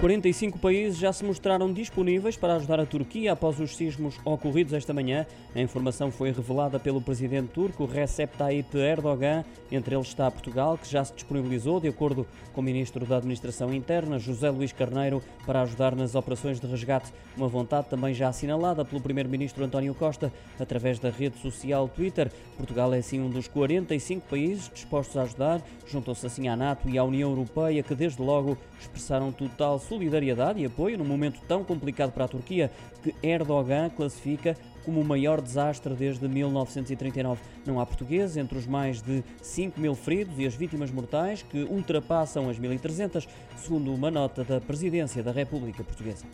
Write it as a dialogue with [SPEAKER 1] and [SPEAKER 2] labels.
[SPEAKER 1] 45 países já se mostraram disponíveis para ajudar a Turquia após os sismos ocorridos esta manhã. A informação foi revelada pelo presidente turco Recep Tayyip Erdogan. Entre eles está Portugal, que já se disponibilizou, de acordo com o ministro da Administração Interna, José Luís Carneiro, para ajudar nas operações de resgate. Uma vontade também já assinalada pelo primeiro-ministro António Costa através da rede social Twitter. Portugal é assim um dos 45 países dispostos a ajudar. Juntam-se assim à NATO e à União Europeia, que desde logo expressaram total solidariedade e apoio num momento tão complicado para a Turquia que Erdogan classifica como o maior desastre desde 1939. Não há portugueses entre os mais de 5 mil feridos e as vítimas mortais, que ultrapassam as 1.300, segundo uma nota da Presidência da República Portuguesa.